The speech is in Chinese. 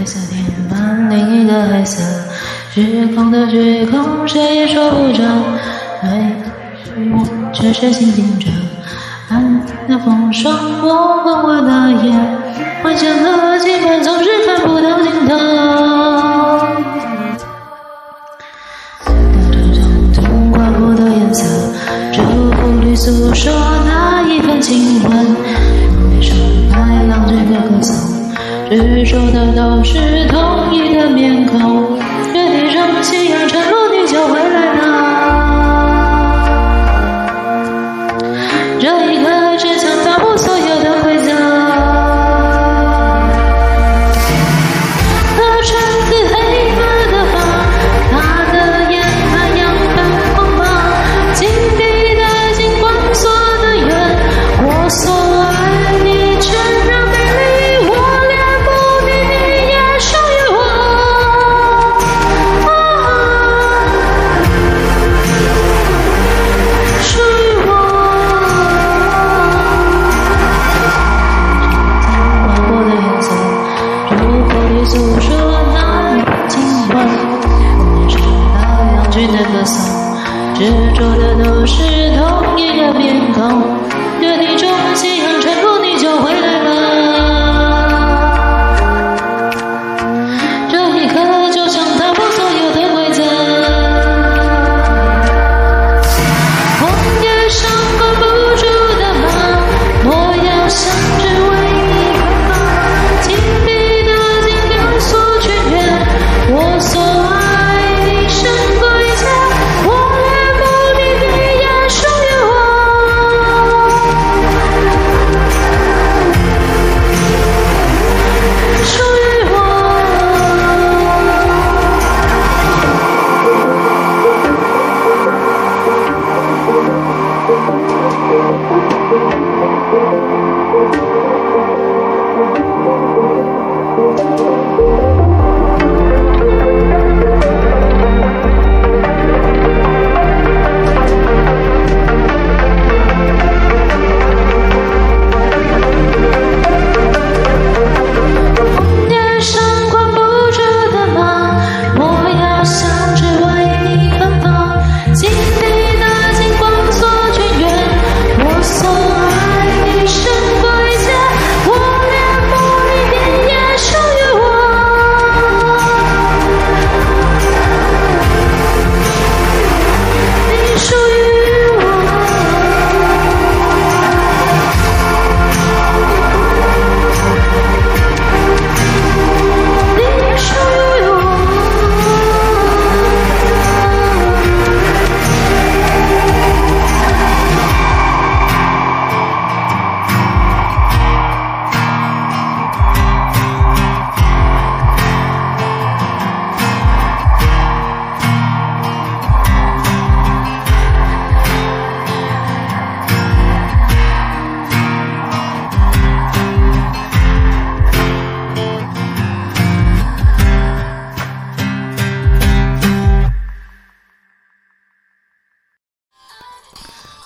黑色天满另一个黑色，虚空的虚空，谁也说不准。爱在寂寞，只是静静着。看那风霜，我关关的夜，幻想和期盼总是看不到尽头。这匆匆划过的颜色，祝福你诉说那一份情温。执着的都是同一个面。执着的都是同一个面孔。